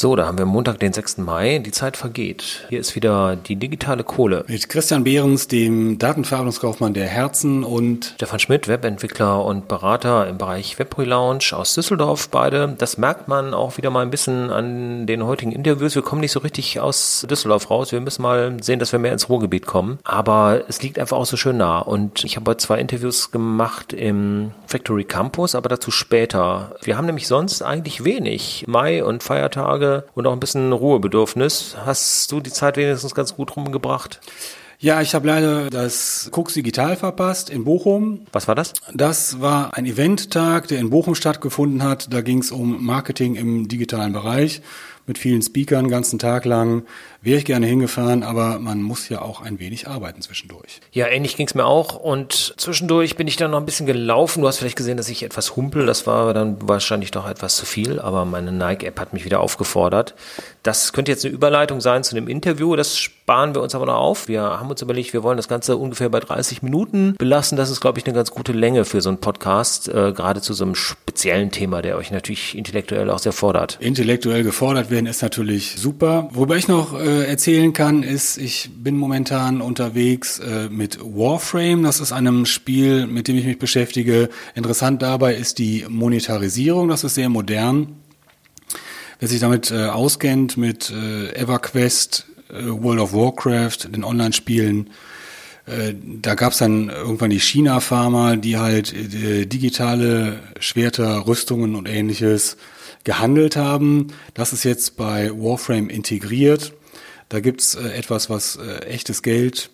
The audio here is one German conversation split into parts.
So, da haben wir Montag, den 6. Mai. Die Zeit vergeht. Hier ist wieder die digitale Kohle. Mit Christian Behrens, dem Datenverarbeitungskaufmann der Herzen und Stefan Schmidt, Webentwickler und Berater im Bereich Webrelaunch aus Düsseldorf beide. Das merkt man auch wieder mal ein bisschen an den heutigen Interviews. Wir kommen nicht so richtig aus Düsseldorf raus. Wir müssen mal sehen, dass wir mehr ins Ruhrgebiet kommen. Aber es liegt einfach auch so schön nah. Und ich habe heute zwei Interviews gemacht im Factory Campus, aber dazu später. Wir haben nämlich sonst eigentlich wenig. Mai und Feiertage Und auch ein bisschen Ruhebedürfnis. Hast du die Zeit wenigstens ganz gut rumgebracht? Ja, ich habe leider das Cooks Digital verpasst in Bochum. Was war das? Das war ein Eventtag, der in Bochum stattgefunden hat. Da ging es um Marketing im digitalen Bereich mit vielen Speakern, ganzen Tag lang. Wäre ich gerne hingefahren, aber man muss ja auch ein wenig arbeiten zwischendurch. Ja, ähnlich ging es mir auch. Und zwischendurch bin ich dann noch ein bisschen gelaufen. Du hast vielleicht gesehen, dass ich etwas humpel. Das war dann wahrscheinlich doch etwas zu viel, aber meine Nike-App hat mich wieder aufgefordert. Das könnte jetzt eine Überleitung sein zu dem Interview. Das sparen wir uns aber noch auf. Wir haben uns überlegt, wir wollen das Ganze ungefähr bei 30 Minuten belassen. Das ist, glaube ich, eine ganz gute Länge für so einen Podcast, äh, gerade zu so einem speziellen Thema, der euch natürlich intellektuell auch sehr fordert. Intellektuell gefordert werden ist natürlich super. Wobei ich noch äh, äh, erzählen kann, ist, ich bin momentan unterwegs äh, mit Warframe. Das ist einem Spiel, mit dem ich mich beschäftige. Interessant dabei ist die Monetarisierung. Das ist sehr modern. Wer sich damit äh, auskennt, mit äh, EverQuest, äh, World of Warcraft, den Online-Spielen, äh, da gab es dann irgendwann die China-Pharma, die halt digitale Schwerter, Rüstungen und ähnliches gehandelt haben. Das ist jetzt bei Warframe integriert. Da gibt's äh, etwas, was äh, echtes Geld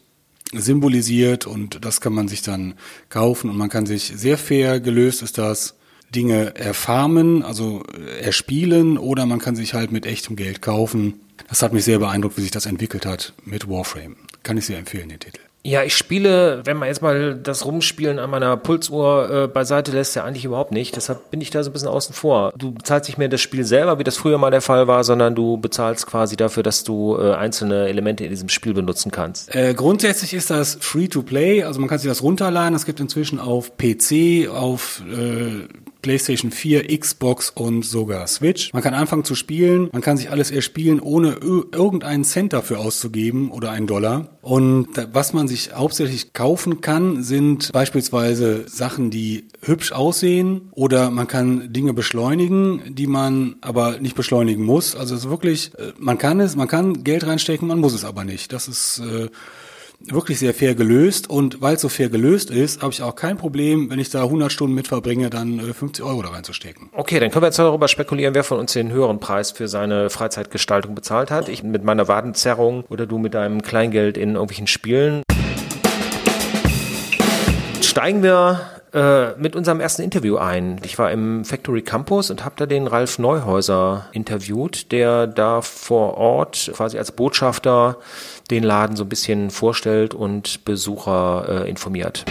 symbolisiert und das kann man sich dann kaufen und man kann sich sehr fair gelöst ist das Dinge erfarmen, also äh, erspielen oder man kann sich halt mit echtem Geld kaufen. Das hat mich sehr beeindruckt, wie sich das entwickelt hat mit Warframe. Kann ich sehr empfehlen, den Titel. Ja, ich spiele, wenn man jetzt mal das Rumspielen an meiner Pulsuhr äh, beiseite lässt, ja eigentlich überhaupt nicht. Deshalb bin ich da so ein bisschen außen vor. Du bezahlst nicht mehr das Spiel selber, wie das früher mal der Fall war, sondern du bezahlst quasi dafür, dass du äh, einzelne Elemente in diesem Spiel benutzen kannst. Äh, grundsätzlich ist das free to play, also man kann sich das runterladen. Es gibt inzwischen auf PC, auf äh, PlayStation 4, Xbox und sogar Switch. Man kann anfangen zu spielen, man kann sich alles erspielen, ohne irgendeinen Cent dafür auszugeben oder einen Dollar. Und was man sich hauptsächlich kaufen kann, sind beispielsweise Sachen, die hübsch aussehen oder man kann Dinge beschleunigen, die man aber nicht beschleunigen muss. Also es ist wirklich, äh, man kann es, man kann Geld reinstecken, man muss es aber nicht. Das ist äh, wirklich sehr fair gelöst und weil es so fair gelöst ist, habe ich auch kein Problem, wenn ich da 100 Stunden mit verbringe, dann 50 äh, Euro da reinzustecken. Okay, dann können wir jetzt darüber spekulieren, wer von uns den höheren Preis für seine Freizeitgestaltung bezahlt hat. Ich mit meiner Wadenzerrung oder du mit deinem Kleingeld in irgendwelchen Spielen. Steigen wir äh, mit unserem ersten Interview ein. Ich war im Factory Campus und habe da den Ralf Neuhäuser interviewt, der da vor Ort quasi als Botschafter den Laden so ein bisschen vorstellt und Besucher äh, informiert.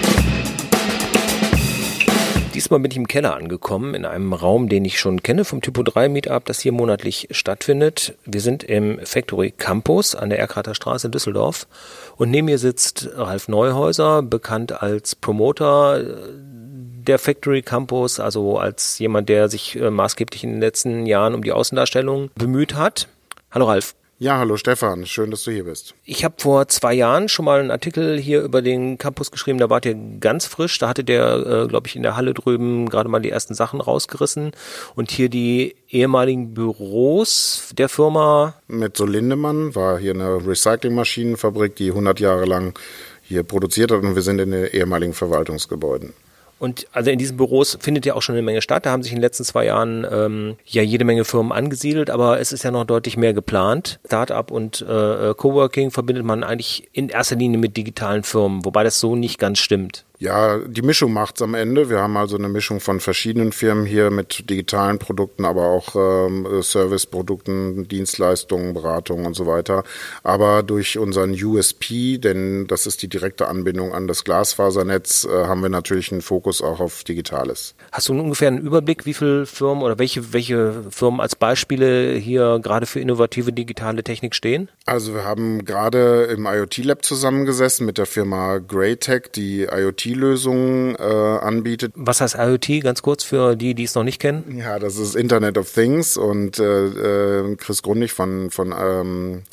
Diesmal bin ich im Keller angekommen, in einem Raum, den ich schon kenne vom Typo 3 Meetup, das hier monatlich stattfindet. Wir sind im Factory Campus an der Erkrater Straße in Düsseldorf und neben mir sitzt Ralf Neuhäuser, bekannt als Promoter der Factory Campus, also als jemand, der sich äh, maßgeblich in den letzten Jahren um die Außendarstellung bemüht hat. Hallo Ralf. Ja, hallo Stefan, schön, dass du hier bist. Ich habe vor zwei Jahren schon mal einen Artikel hier über den Campus geschrieben, da wart ihr ganz frisch, da hatte der, äh, glaube ich, in der Halle drüben gerade mal die ersten Sachen rausgerissen und hier die ehemaligen Büros der Firma. Mit so Lindemann war hier eine Recyclingmaschinenfabrik, die 100 Jahre lang hier produziert hat und wir sind in den ehemaligen Verwaltungsgebäuden. Und also in diesen Büros findet ja auch schon eine Menge statt. Da haben sich in den letzten zwei Jahren ähm, ja jede Menge Firmen angesiedelt, aber es ist ja noch deutlich mehr geplant. Startup und äh, Coworking verbindet man eigentlich in erster Linie mit digitalen Firmen, wobei das so nicht ganz stimmt. Ja, die Mischung macht's am Ende. Wir haben also eine Mischung von verschiedenen Firmen hier mit digitalen Produkten, aber auch ähm, Serviceprodukten, Dienstleistungen, Beratungen und so weiter. Aber durch unseren USP, denn das ist die direkte Anbindung an das Glasfasernetz, äh, haben wir natürlich einen Fokus auch auf Digitales. Hast du ungefähr einen Überblick, wie viele Firmen oder welche, welche Firmen als Beispiele hier gerade für innovative digitale Technik stehen? Also wir haben gerade im IoT Lab zusammengesessen mit der Firma Greytech, die IoT IoT-Lösungen äh, anbietet. Was heißt IoT, ganz kurz für die, die es noch nicht kennen? Ja, das ist Internet of Things und äh, äh Chris Grundig von, von ähm,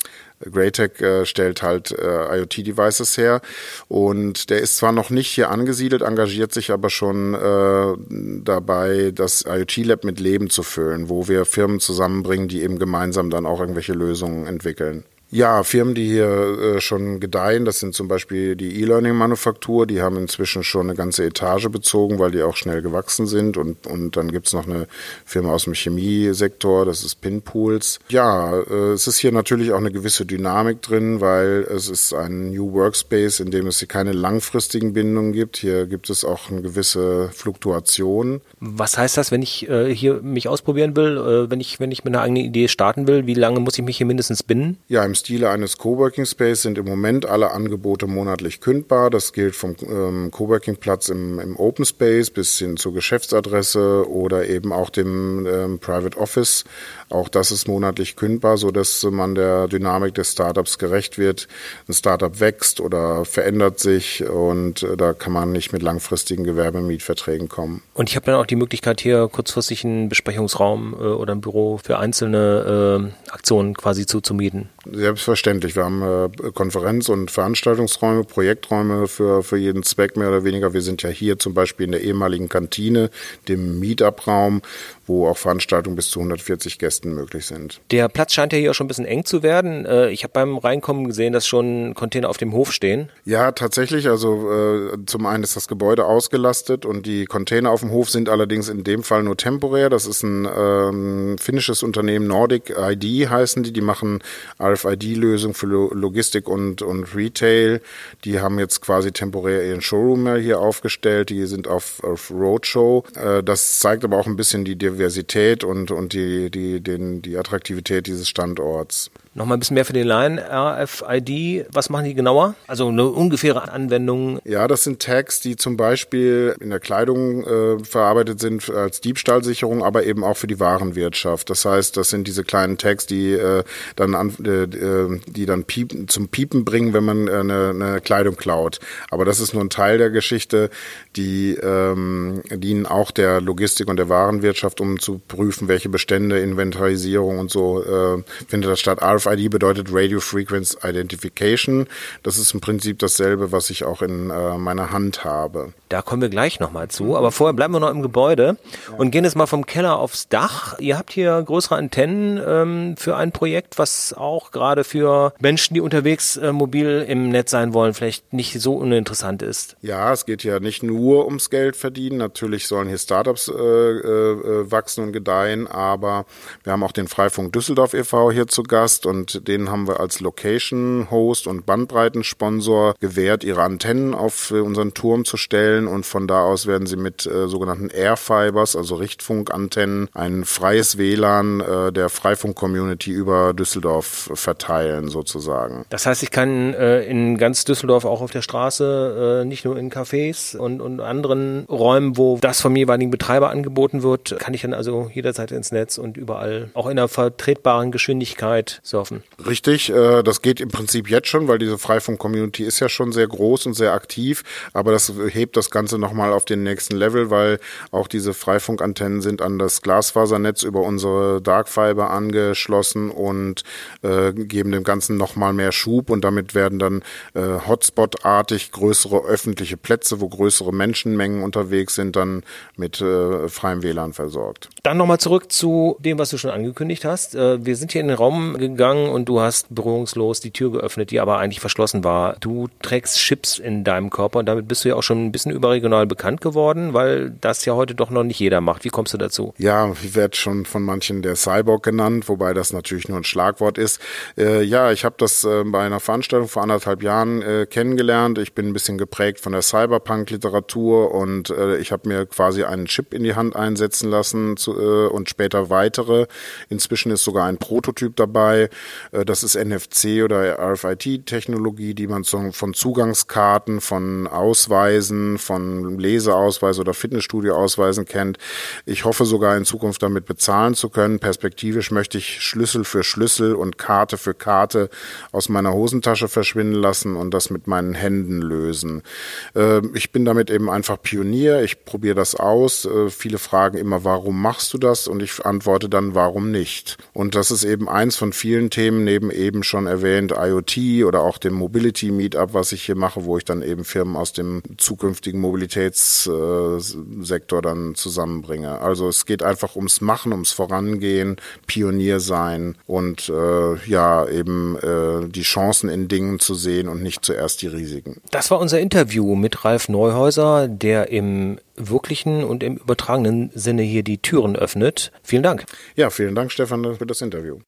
Greytech äh, stellt halt äh, IoT-Devices her und der ist zwar noch nicht hier angesiedelt, engagiert sich aber schon äh, dabei, das IoT-Lab mit Leben zu füllen, wo wir Firmen zusammenbringen, die eben gemeinsam dann auch irgendwelche Lösungen entwickeln. Ja, Firmen, die hier äh, schon gedeihen, das sind zum Beispiel die E-Learning-Manufaktur, die haben inzwischen schon eine ganze Etage bezogen, weil die auch schnell gewachsen sind. Und, und dann gibt's noch eine Firma aus dem Chemiesektor, das ist Pinpools. Ja, äh, es ist hier natürlich auch eine gewisse Dynamik drin, weil es ist ein New Workspace, in dem es hier keine langfristigen Bindungen gibt. Hier gibt es auch eine gewisse Fluktuation. Was heißt das, wenn ich äh, hier mich ausprobieren will, wenn ich wenn ich mit einer eigenen Idee starten will? Wie lange muss ich mich hier mindestens binden? Ja, im Stile eines Coworking Space sind im Moment alle Angebote monatlich kündbar. Das gilt vom ähm, Coworking Platz im, im, Open Space bis hin zur Geschäftsadresse oder eben auch dem ähm, Private Office. Auch das ist monatlich kündbar, so dass man der Dynamik des Startups gerecht wird. Ein Startup wächst oder verändert sich und äh, da kann man nicht mit langfristigen Gewerbemietverträgen kommen. Und ich habe dann auch die Möglichkeit hier kurzfristig einen Besprechungsraum äh, oder ein Büro für einzelne äh, Aktionen quasi zuzumieten. Selbstverständlich. Wir haben äh, Konferenz- und Veranstaltungsräume, Projekträume für, für jeden Zweck mehr oder weniger. Wir sind ja hier zum Beispiel in der ehemaligen Kantine, dem Meetup-Raum, wo auch Veranstaltungen bis zu 140 Gästen möglich sind. Der Platz scheint ja hier auch schon ein bisschen eng zu werden. Äh, ich habe beim Reinkommen gesehen, dass schon Container auf dem Hof stehen. Ja, tatsächlich. Also äh, zum einen ist das Gebäude ausgelastet und die Container auf dem Hof sind allerdings in dem Fall nur temporär. Das ist ein ähm, finnisches Unternehmen, Nordic ID heißen die. Die machen RFID-Lösungen für Logistik und, und Retail. Die haben jetzt quasi temporär ihren Showroom hier aufgestellt. Die sind auf, auf Roadshow. Äh, das zeigt aber auch ein bisschen die Diversität und, und die, die, den, die Attraktivität dieses Standorts. Nochmal ein bisschen mehr für den Laien. RFID, was machen die genauer? Also eine ungefähre Anwendung. Ja, das sind Tags, die zum Beispiel in der Kleidung äh, verarbeitet sind als Diebstahlsicherung, aber eben auch für die Warenwirtschaft. Das heißt, das sind diese kleinen Tags, die äh, dann an, äh, äh die dann piepen, zum Piepen bringen, wenn man äh, eine, eine Kleidung klaut. Aber das ist nur ein Teil der Geschichte. Die ähm, dienen auch der Logistik und der Warenwirtschaft, um zu prüfen, welche Bestände, Inventarisierung und so äh, findet das statt. Bedeutet Radio Frequency Identification. Das ist im Prinzip dasselbe, was ich auch in äh, meiner Hand habe. Da kommen wir gleich nochmal zu. Aber vorher bleiben wir noch im Gebäude und gehen jetzt mal vom Keller aufs Dach. Ihr habt hier größere Antennen ähm, für ein Projekt, was auch gerade für Menschen, die unterwegs äh, mobil im Netz sein wollen, vielleicht nicht so uninteressant ist. Ja, es geht ja nicht nur ums Geld verdienen. Natürlich sollen hier Startups äh, äh, wachsen und gedeihen, aber wir haben auch den Freifunk Düsseldorf e.V. hier zu Gast und den haben wir als Location Host und Bandbreitensponsor gewährt, ihre Antennen auf unseren Turm zu stellen und von da aus werden sie mit äh, sogenannten Airfibers, also Richtfunkantennen, ein freies WLAN äh, der Freifunk-Community über Düsseldorf verteilen sozusagen. Das heißt, ich kann äh, in ganz Düsseldorf auch auf der Straße, äh, nicht nur in Cafés und, und anderen Räumen, wo das vom jeweiligen Betreiber angeboten wird, kann ich dann also jederzeit ins Netz und überall auch in einer vertretbaren Geschwindigkeit surfen. Richtig, äh, das geht im Prinzip jetzt schon, weil diese Freifunk-Community ist ja schon sehr groß und sehr aktiv, aber das hebt das Ganze nochmal auf den nächsten Level, weil auch diese Freifunkantennen sind an das Glasfasernetz über unsere Darkfiber angeschlossen und äh, geben dem Ganzen nochmal mehr Schub und damit werden dann äh, Hotspot-artig größere öffentliche Plätze, wo größere Menschenmengen unterwegs sind, dann mit äh, freiem WLAN versorgt. Dann nochmal zurück zu dem, was du schon angekündigt hast. Äh, wir sind hier in den Raum gegangen und du hast berührungslos die Tür geöffnet, die aber eigentlich verschlossen war. Du trägst Chips in deinem Körper und damit bist du ja auch schon ein bisschen überregional bekannt geworden, weil das ja heute doch noch nicht jeder macht. Wie kommst du dazu? Ja, ich werde schon von manchen der Cyborg genannt, wobei das natürlich nur ein Schlagwort ist. Äh, ja, ich habe das äh, bei einer Veranstaltung vor anderthalb Jahren äh, kennengelernt. Ich bin ein bisschen geprägt von der Cyberpunk-Literatur und äh, ich habe mir quasi einen Chip in die Hand einsetzen lassen zu, äh, und später weitere. Inzwischen ist sogar ein Prototyp dabei. Äh, das ist NFC oder RFID-Technologie, die man von Zugangskarten, von Ausweisen, von Leseausweis oder Fitnessstudio-Ausweisen kennt. Ich hoffe sogar in Zukunft damit bezahlen zu können. Perspektivisch möchte ich Schlüssel für Schlüssel und Karte für Karte aus meiner Hosentasche verschwinden lassen und das mit meinen Händen lösen. Äh, ich bin damit eben einfach Pionier. Ich probiere das aus. Äh, viele fragen immer, warum machst du das? Und ich antworte dann, warum nicht? Und das ist eben eins von vielen Themen, neben eben schon erwähnt IoT oder auch dem Mobility Meetup, was ich hier mache, wo ich dann eben Firmen aus dem zukünftigen Mobilitätssektor dann zusammenbringe. Also es geht einfach ums Machen, ums Vorangehen, Pionier sein und äh, ja eben äh, die Chancen in Dingen zu sehen und nicht zuerst die Risiken. Das war unser Interview mit Ralf Neuhäuser, der im wirklichen und im übertragenen Sinne hier die Türen öffnet. Vielen Dank. Ja, vielen Dank, Stefan, für das Interview.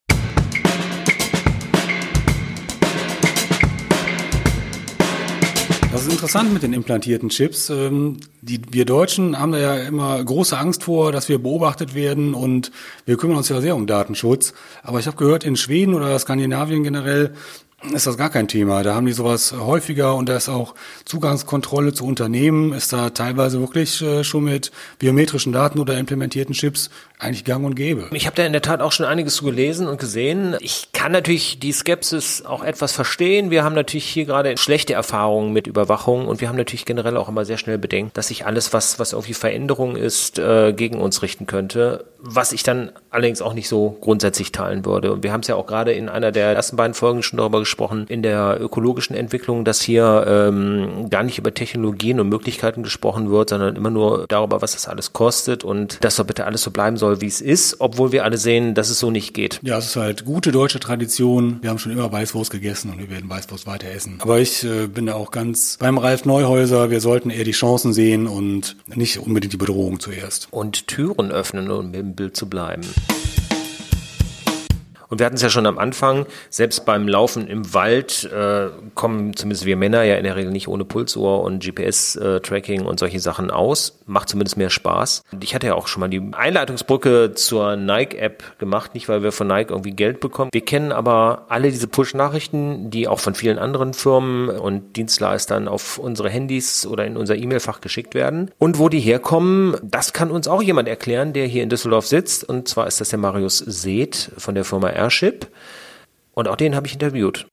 Das ist interessant mit den implantierten Chips. Ähm, die, wir Deutschen haben da ja immer große Angst vor, dass wir beobachtet werden und wir kümmern uns ja sehr um Datenschutz. Aber ich habe gehört, in Schweden oder Skandinavien generell ist das gar kein Thema. Da haben die sowas häufiger und da ist auch Zugangskontrolle zu Unternehmen, ist da teilweise wirklich äh, schon mit biometrischen Daten oder implementierten Chips eigentlich gang und gäbe. Ich habe da in der Tat auch schon einiges zu gelesen und gesehen. Ich kann natürlich die Skepsis auch etwas verstehen. Wir haben natürlich hier gerade schlechte Erfahrungen mit Überwachung und wir haben natürlich generell auch immer sehr schnell bedenkt, dass sich alles, was, was irgendwie Veränderung ist, äh, gegen uns richten könnte. Was ich dann allerdings auch nicht so grundsätzlich teilen würde. Und wir haben es ja auch gerade in einer der ersten beiden Folgen schon darüber gesprochen, in der ökologischen Entwicklung, dass hier ähm, gar nicht über Technologien und Möglichkeiten gesprochen wird, sondern immer nur darüber, was das alles kostet und dass doch bitte alles so bleiben soll, wie es ist, obwohl wir alle sehen, dass es so nicht geht. Ja, es ist halt gute deutsche Tradition. Wir haben schon immer Weißwurst gegessen und wir werden Weißwurst weiter essen. Aber ich äh, bin da auch ganz beim Ralf Neuhäuser. Wir sollten eher die Chancen sehen und nicht unbedingt die Bedrohung zuerst. Und Türen öffnen, um im Bild zu bleiben. Und wir hatten es ja schon am Anfang, selbst beim Laufen im Wald äh, kommen zumindest wir Männer ja in der Regel nicht ohne Pulsohr und GPS-Tracking äh, und solche Sachen aus. Macht zumindest mehr Spaß. Und ich hatte ja auch schon mal die Einleitungsbrücke zur Nike-App gemacht, nicht weil wir von Nike irgendwie Geld bekommen. Wir kennen aber alle diese Push-Nachrichten, die auch von vielen anderen Firmen und Dienstleistern auf unsere Handys oder in unser E-Mail-Fach geschickt werden. Und wo die herkommen, das kann uns auch jemand erklären, der hier in Düsseldorf sitzt. Und zwar ist das der Marius Seeth von der Firma Airship. Und auch den habe ich interviewt.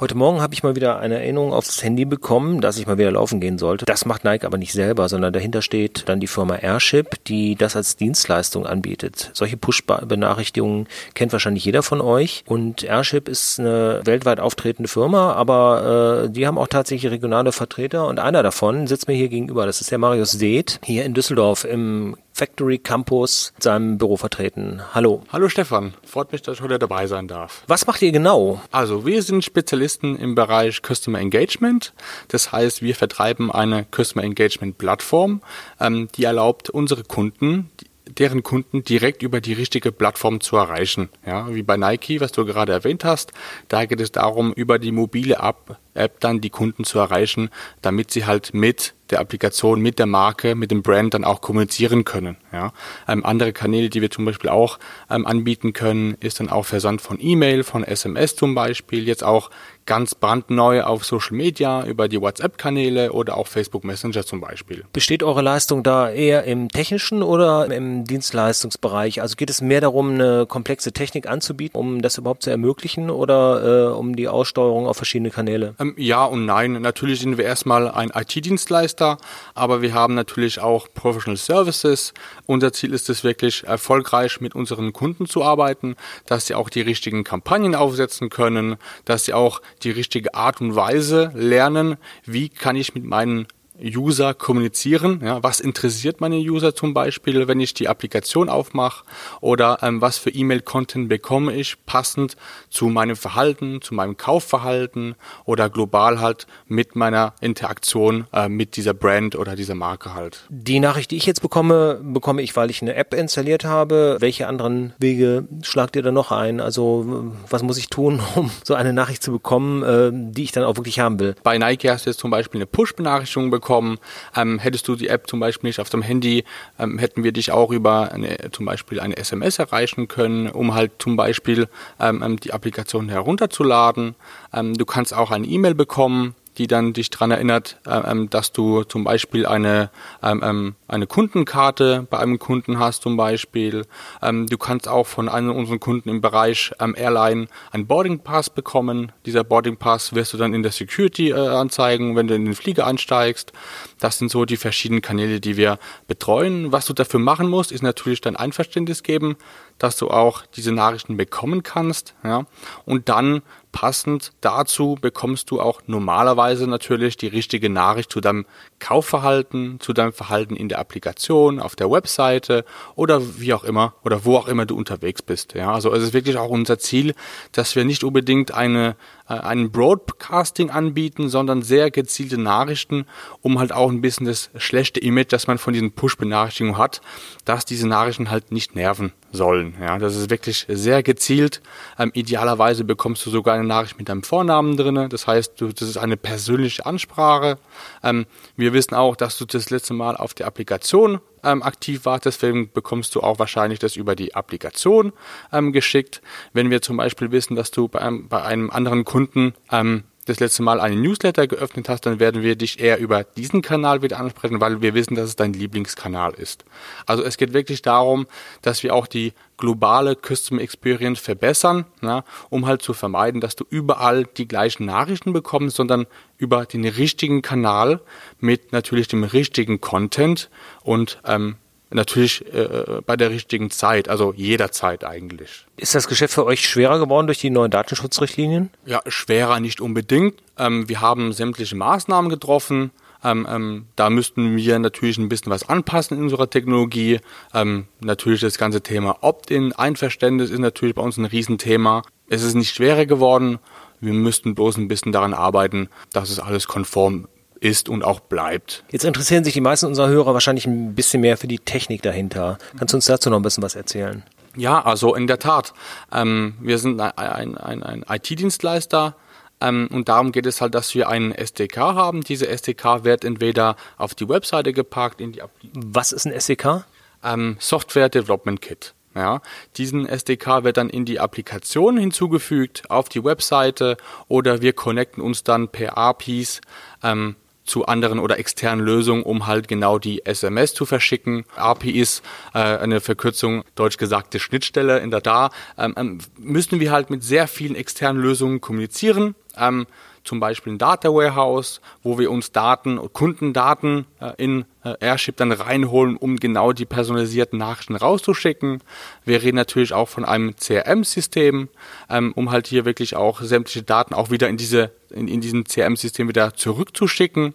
Heute Morgen habe ich mal wieder eine Erinnerung aufs Handy bekommen, dass ich mal wieder laufen gehen sollte. Das macht Nike aber nicht selber, sondern dahinter steht dann die Firma Airship, die das als Dienstleistung anbietet. Solche Push-Benachrichtigungen kennt wahrscheinlich jeder von euch. Und Airship ist eine weltweit auftretende Firma, aber äh, die haben auch tatsächlich regionale Vertreter und einer davon sitzt mir hier gegenüber. Das ist der Marius Seeth hier in Düsseldorf im Factory Campus seinem Büro vertreten. Hallo. Hallo Stefan, freut mich, dass ich heute dabei sein darf. Was macht ihr genau? Also wir sind Spezialisten im Bereich Customer Engagement. Das heißt, wir vertreiben eine Customer Engagement Plattform, ähm, die erlaubt unsere Kunden, deren Kunden direkt über die richtige Plattform zu erreichen. Ja, wie bei Nike, was du gerade erwähnt hast. Da geht es darum, über die mobile App, App dann die Kunden zu erreichen, damit sie halt mit der Applikation mit der Marke, mit dem Brand dann auch kommunizieren können. Ja. Ähm, andere Kanäle, die wir zum Beispiel auch ähm, anbieten können, ist dann auch Versand von E-Mail, von SMS zum Beispiel, jetzt auch ganz brandneu auf Social Media über die WhatsApp-Kanäle oder auch Facebook Messenger zum Beispiel. Besteht eure Leistung da eher im technischen oder im Dienstleistungsbereich? Also geht es mehr darum, eine komplexe Technik anzubieten, um das überhaupt zu ermöglichen oder äh, um die Aussteuerung auf verschiedene Kanäle? Ähm, ja und nein. Natürlich sind wir erstmal ein IT-Dienstleister, aber wir haben natürlich auch Professional Services. Unser Ziel ist es wirklich erfolgreich mit unseren Kunden zu arbeiten, dass sie auch die richtigen Kampagnen aufsetzen können, dass sie auch die richtige Art und Weise lernen, wie kann ich mit meinen User kommunizieren. Ja, was interessiert meine User zum Beispiel, wenn ich die Applikation aufmache oder ähm, was für E-Mail-Content bekomme ich passend zu meinem Verhalten, zu meinem Kaufverhalten oder global halt mit meiner Interaktion äh, mit dieser Brand oder dieser Marke halt. Die Nachricht, die ich jetzt bekomme, bekomme ich, weil ich eine App installiert habe. Welche anderen Wege schlagt ihr da noch ein? Also was muss ich tun, um so eine Nachricht zu bekommen, äh, die ich dann auch wirklich haben will? Bei Nike hast du jetzt zum Beispiel eine Push-Benachrichtigung bekommen bekommen. Ähm, hättest du die App zum Beispiel nicht auf dem Handy, ähm, hätten wir dich auch über eine, zum Beispiel eine SMS erreichen können, um halt zum Beispiel ähm, die Applikation herunterzuladen. Ähm, du kannst auch eine E-Mail bekommen die dann dich daran erinnert, äh, ähm, dass du zum Beispiel eine, ähm, ähm, eine Kundenkarte bei einem Kunden hast zum Beispiel. Ähm, du kannst auch von einem unserer Kunden im Bereich ähm, Airline einen Boarding Pass bekommen. Dieser Boarding Pass wirst du dann in der Security äh, anzeigen, wenn du in den Flieger einsteigst. Das sind so die verschiedenen Kanäle, die wir betreuen. Was du dafür machen musst, ist natürlich dein Einverständnis geben, dass du auch diese Nachrichten bekommen kannst. Ja? Und dann passend dazu bekommst du auch normalerweise natürlich die richtige Nachricht zu deinem Kaufverhalten, zu deinem Verhalten in der Applikation, auf der Webseite oder wie auch immer oder wo auch immer du unterwegs bist. Ja, also es ist wirklich auch unser Ziel, dass wir nicht unbedingt eine einen Broadcasting anbieten, sondern sehr gezielte Nachrichten, um halt auch ein bisschen das schlechte Image, das man von diesen Push-Benachrichtigungen hat, dass diese Nachrichten halt nicht nerven sollen. Ja, das ist wirklich sehr gezielt. Ähm, idealerweise bekommst du sogar eine Nachricht mit deinem Vornamen drinne. Das heißt, du, das ist eine persönliche Ansprache. Ähm, wir wissen auch, dass du das letzte Mal auf der Applikation ähm, aktiv warst, deswegen bekommst du auch wahrscheinlich das über die Applikation ähm, geschickt. Wenn wir zum Beispiel wissen, dass du bei einem, bei einem anderen Kunden ähm, das letzte Mal einen Newsletter geöffnet hast, dann werden wir dich eher über diesen Kanal wieder ansprechen, weil wir wissen, dass es dein Lieblingskanal ist. Also es geht wirklich darum, dass wir auch die globale Customer Experience verbessern, na, um halt zu vermeiden, dass du überall die gleichen Nachrichten bekommst, sondern über den richtigen Kanal mit natürlich dem richtigen Content und ähm, natürlich äh, bei der richtigen Zeit, also jederzeit eigentlich. Ist das Geschäft für euch schwerer geworden durch die neuen Datenschutzrichtlinien? Ja, schwerer nicht unbedingt. Ähm, wir haben sämtliche Maßnahmen getroffen. Ähm, ähm, da müssten wir natürlich ein bisschen was anpassen in unserer Technologie. Ähm, natürlich das ganze Thema Opt-in, Einverständnis ist natürlich bei uns ein Riesenthema. Es ist nicht schwerer geworden. Wir müssten bloß ein bisschen daran arbeiten, dass es alles konform ist und auch bleibt. Jetzt interessieren sich die meisten unserer Hörer wahrscheinlich ein bisschen mehr für die Technik dahinter. Kannst du uns dazu noch ein bisschen was erzählen? Ja, also in der Tat. Ähm, wir sind ein, ein, ein IT-Dienstleister. Ähm, und darum geht es halt, dass wir einen SDK haben. Diese SDK wird entweder auf die Webseite gepackt, in die Applikation. Was ist ein SDK? Ähm, Software Development Kit. Ja, diesen SDK wird dann in die Applikation hinzugefügt, auf die Webseite oder wir connecten uns dann per APIs ähm, zu anderen oder externen Lösungen, um halt genau die SMS zu verschicken. API ist äh, eine Verkürzung, deutsch gesagte Schnittstelle. In der da ähm, ähm, müssen wir halt mit sehr vielen externen Lösungen kommunizieren. Ähm, zum Beispiel ein Data Warehouse, wo wir uns Daten, Kundendaten äh, in äh, Airship dann reinholen, um genau die personalisierten Nachrichten rauszuschicken. Wir reden natürlich auch von einem CRM-System, ähm, um halt hier wirklich auch sämtliche Daten auch wieder in diese in, in diesem CRM-System wieder zurückzuschicken.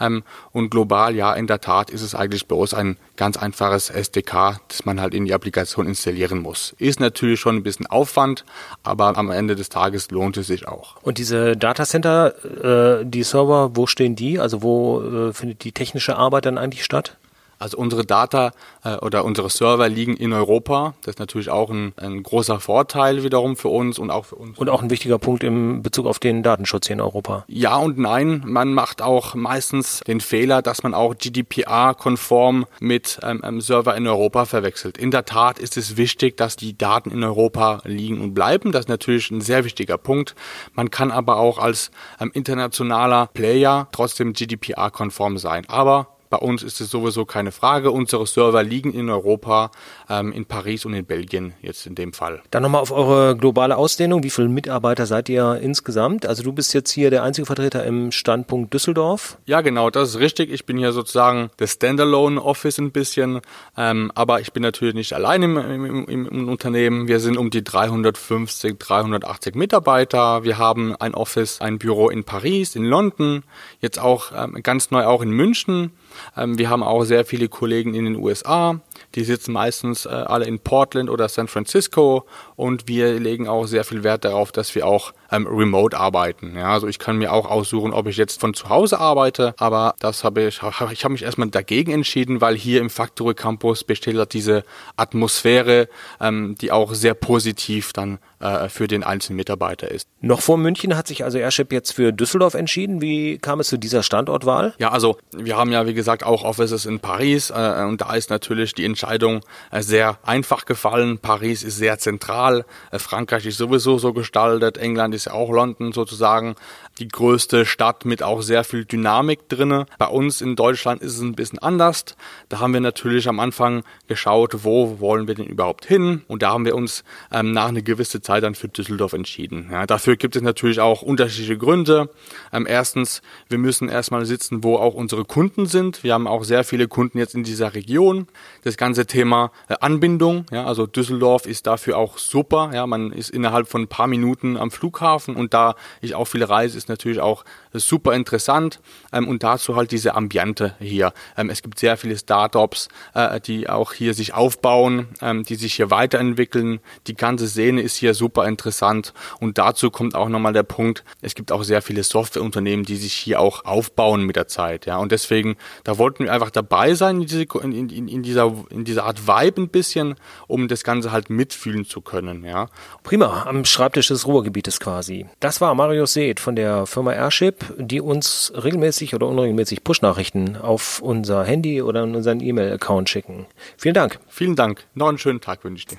Ähm, und global, ja, in der Tat ist es eigentlich uns ein ganz einfaches SDK, das man halt in die Applikation installieren muss. Ist natürlich schon ein bisschen Aufwand, aber am Ende des Tages lohnt es sich auch. Und diese Datacenter, äh, die Server, wo stehen die? Also wo äh, findet die technische Arbeit dann eigentlich statt? Also unsere Data äh, oder unsere Server liegen in Europa. Das ist natürlich auch ein, ein, großer Vorteil wiederum für uns und auch für uns. Und auch ein wichtiger Punkt im Bezug auf den Datenschutz hier in Europa. Ja und nein. Man macht auch meistens den Fehler, dass man auch GDPR-konform mit ähm, einem Server in Europa verwechselt. In der Tat ist es wichtig, dass die Daten in Europa liegen und bleiben. Das ist natürlich ein sehr wichtiger Punkt. Man kann aber auch als ähm, internationaler Player trotzdem GDPR-konform sein. Aber bei uns ist es sowieso keine Frage. Unsere Server liegen in Europa, ähm, in Paris und in Belgien jetzt in dem Fall. Dann nochmal auf eure globale Ausdehnung. Wie viele Mitarbeiter seid ihr insgesamt? Also du bist jetzt hier der einzige Vertreter im Standpunkt Düsseldorf. Ja, genau, das ist richtig. Ich bin hier sozusagen das Standalone Office ein bisschen. Ähm, aber ich bin natürlich nicht allein im, im, im, im Unternehmen. Wir sind um die 350, 380 Mitarbeiter. Wir haben ein Office, ein Büro in Paris, in London, jetzt auch ähm, ganz neu auch in München. Ähm, wir haben auch sehr viele Kollegen in den USA. Die sitzen meistens äh, alle in Portland oder San Francisco und wir legen auch sehr viel Wert darauf, dass wir auch ähm, remote arbeiten. Ja, also ich kann mir auch aussuchen, ob ich jetzt von zu Hause arbeite, aber das habe ich, ich habe mich erstmal dagegen entschieden, weil hier im Factory Campus besteht halt diese Atmosphäre, ähm, die auch sehr positiv dann äh, für den einzelnen Mitarbeiter ist. Noch vor München hat sich also Airship jetzt für Düsseldorf entschieden. Wie kam es zu dieser Standortwahl? Ja, also wir haben ja wie gesagt auch Offices in Paris äh, und da ist natürlich die Entscheidung äh, sehr einfach gefallen. Paris ist sehr zentral, äh, Frankreich ist sowieso so gestaltet, England ist ja auch London sozusagen die größte Stadt mit auch sehr viel Dynamik drinne. Bei uns in Deutschland ist es ein bisschen anders. Da haben wir natürlich am Anfang geschaut, wo wollen wir denn überhaupt hin? Und da haben wir uns ähm, nach einer gewissen Zeit dann für Düsseldorf entschieden. Ja, dafür gibt es natürlich auch unterschiedliche Gründe. Ähm, erstens, wir müssen erstmal sitzen, wo auch unsere Kunden sind. Wir haben auch sehr viele Kunden jetzt in dieser Region. Das ganze Thema äh, Anbindung, ja, also Düsseldorf ist dafür auch super. Ja, man ist innerhalb von ein paar Minuten am Flughafen und da ich auch viele reise, ist natürlich auch super interessant ähm, und dazu halt diese Ambiente hier. Ähm, es gibt sehr viele Startups, äh, die auch hier sich aufbauen, ähm, die sich hier weiterentwickeln. Die ganze Szene ist hier super interessant und dazu kommt auch nochmal der Punkt, es gibt auch sehr viele Softwareunternehmen, die sich hier auch aufbauen mit der Zeit. Ja, und deswegen, da wollten wir einfach dabei sein in, diese, in, in, in dieser, in dieser Art Vibe ein bisschen, um das Ganze halt mitfühlen zu können. Ja. Prima, am Schreibtisch des Ruhrgebietes quasi. Das war Marius Seeth von der Firma Airship, die uns regelmäßig oder unregelmäßig Push-Nachrichten auf unser Handy oder in unseren E-Mail-Account schicken. Vielen Dank. Vielen Dank. Noch einen schönen Tag wünsche ich dir.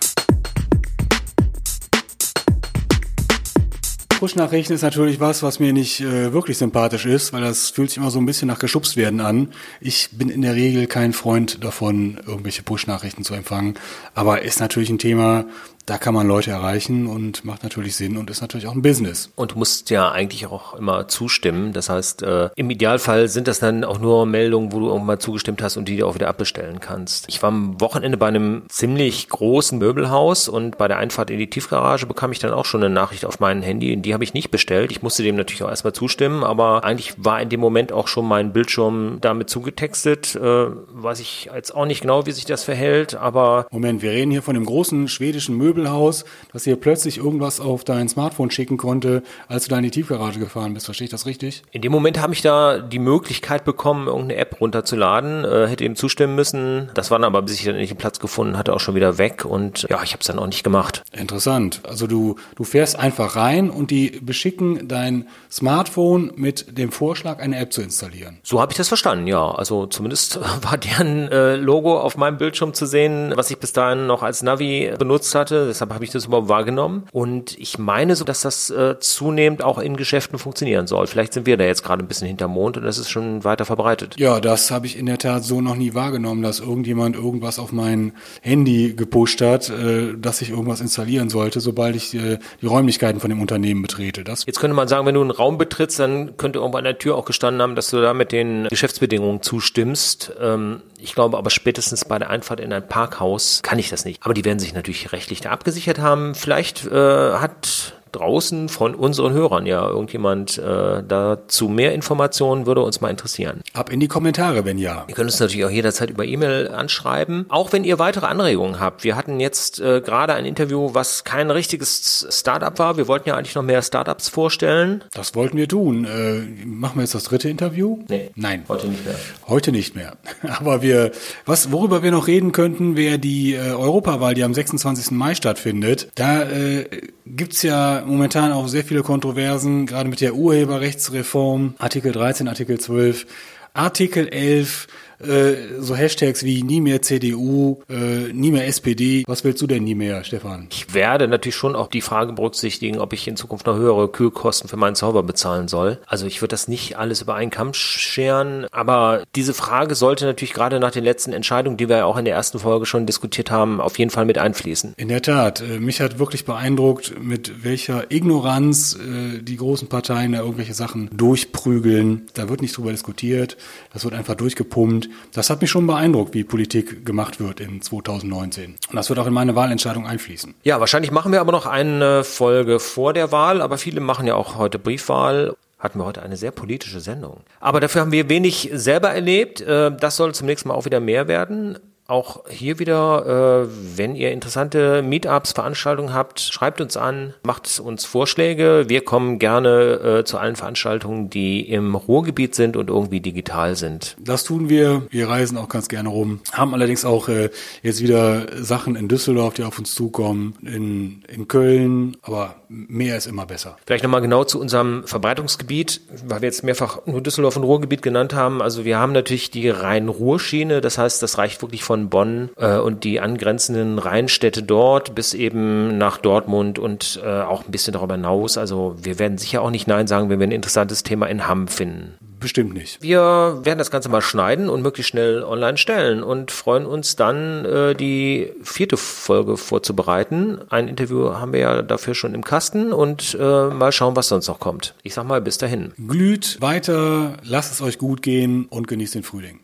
Push-Nachrichten ist natürlich was, was mir nicht äh, wirklich sympathisch ist, weil das fühlt sich immer so ein bisschen nach geschubst werden an. Ich bin in der Regel kein Freund davon, irgendwelche Push-Nachrichten zu empfangen. Aber ist natürlich ein Thema, da kann man Leute erreichen und macht natürlich Sinn und ist natürlich auch ein Business. Und du musst ja eigentlich auch immer zustimmen. Das heißt, äh, im Idealfall sind das dann auch nur Meldungen, wo du irgendwann zugestimmt hast und die dir auch wieder abbestellen kannst. Ich war am Wochenende bei einem ziemlich großen Möbelhaus und bei der Einfahrt in die Tiefgarage bekam ich dann auch schon eine Nachricht auf mein Handy. Die habe ich nicht bestellt. Ich musste dem natürlich auch erstmal zustimmen, aber eigentlich war in dem Moment auch schon mein Bildschirm damit zugetextet. Äh, weiß ich jetzt auch nicht genau, wie sich das verhält, aber. Moment, wir reden hier von dem großen schwedischen Möbel Möbelhaus, dass dir plötzlich irgendwas auf dein Smartphone schicken konnte, als du da in die Tiefgarage gefahren bist. Verstehe ich das richtig? In dem Moment habe ich da die Möglichkeit bekommen, irgendeine App runterzuladen, äh, hätte ihm zustimmen müssen. Das war dann aber, bis ich dann nicht den Platz gefunden hatte, auch schon wieder weg und ja, ich habe es dann auch nicht gemacht. Interessant. Also du, du fährst einfach rein und die beschicken dein Smartphone mit dem Vorschlag, eine App zu installieren. So habe ich das verstanden, ja. Also zumindest war deren äh, Logo auf meinem Bildschirm zu sehen, was ich bis dahin noch als Navi benutzt hatte deshalb habe ich das überhaupt wahrgenommen. Und ich meine so, dass das äh, zunehmend auch in Geschäften funktionieren soll. Vielleicht sind wir da jetzt gerade ein bisschen hinterm Mond und das ist schon weiter verbreitet. Ja, das habe ich in der Tat so noch nie wahrgenommen, dass irgendjemand irgendwas auf mein Handy gepusht hat, äh, dass ich irgendwas installieren sollte, sobald ich äh, die Räumlichkeiten von dem Unternehmen betrete. Das jetzt könnte man sagen, wenn du einen Raum betrittst, dann könnte irgendwo an der Tür auch gestanden haben, dass du da mit den Geschäftsbedingungen zustimmst. Ähm, ich glaube aber spätestens bei der Einfahrt in ein Parkhaus kann ich das nicht. Aber die werden sich natürlich rechtlich da abgesichert haben. Vielleicht äh, hat draußen von unseren Hörern ja irgendjemand äh, dazu mehr Informationen würde uns mal interessieren. Ab in die Kommentare, wenn ja. Ihr könnt uns natürlich auch jederzeit über E-Mail anschreiben. Auch wenn ihr weitere Anregungen habt. Wir hatten jetzt äh, gerade ein Interview, was kein richtiges Startup war. Wir wollten ja eigentlich noch mehr Startups vorstellen. Das wollten wir tun. Äh, machen wir jetzt das dritte Interview? Nee. Nein. Heute nicht mehr. Heute nicht mehr. Aber wir, was, worüber wir noch reden könnten, wäre die äh, Europawahl, die am 26. Mai stattfindet. Da äh, gibt's ja momentan auch sehr viele Kontroversen, gerade mit der Urheberrechtsreform, Artikel 13, Artikel 12, Artikel 11 äh, so Hashtags wie nie mehr CDU, äh, nie mehr SPD. Was willst du denn nie mehr, Stefan? Ich werde natürlich schon auch die Frage berücksichtigen, ob ich in Zukunft noch höhere Kühlkosten für meinen Server bezahlen soll. Also ich würde das nicht alles über einen Kamm scheren, aber diese Frage sollte natürlich gerade nach den letzten Entscheidungen, die wir ja auch in der ersten Folge schon diskutiert haben, auf jeden Fall mit einfließen. In der Tat. Äh, mich hat wirklich beeindruckt, mit welcher Ignoranz äh, die großen Parteien da irgendwelche Sachen durchprügeln. Da wird nicht drüber diskutiert. Das wird einfach durchgepumpt. Das hat mich schon beeindruckt, wie Politik gemacht wird in 2019. Und das wird auch in meine Wahlentscheidung einfließen. Ja, wahrscheinlich machen wir aber noch eine Folge vor der Wahl, aber viele machen ja auch heute Briefwahl hatten wir heute eine sehr politische Sendung. Aber dafür haben wir wenig selber erlebt. Äh, das soll zum nächsten Mal auch wieder mehr werden auch hier wieder, äh, wenn ihr interessante Meetups, Veranstaltungen habt, schreibt uns an, macht uns Vorschläge. Wir kommen gerne äh, zu allen Veranstaltungen, die im Ruhrgebiet sind und irgendwie digital sind. Das tun wir. Wir reisen auch ganz gerne rum. Haben allerdings auch äh, jetzt wieder Sachen in Düsseldorf, die auf uns zukommen, in, in Köln, aber mehr ist immer besser. Vielleicht nochmal genau zu unserem Verbreitungsgebiet, weil wir jetzt mehrfach nur Düsseldorf und Ruhrgebiet genannt haben. Also wir haben natürlich die Rhein-Ruhr-Schiene, das heißt, das reicht wirklich von von Bonn äh, und die angrenzenden Rheinstädte dort bis eben nach Dortmund und äh, auch ein bisschen darüber hinaus. Also wir werden sicher auch nicht Nein sagen, wenn wir ein interessantes Thema in Hamm finden. Bestimmt nicht. Wir werden das Ganze mal schneiden und möglichst schnell online stellen und freuen uns dann, äh, die vierte Folge vorzubereiten. Ein Interview haben wir ja dafür schon im Kasten und äh, mal schauen, was sonst noch kommt. Ich sag mal, bis dahin. Glüht weiter, lasst es euch gut gehen und genießt den Frühling.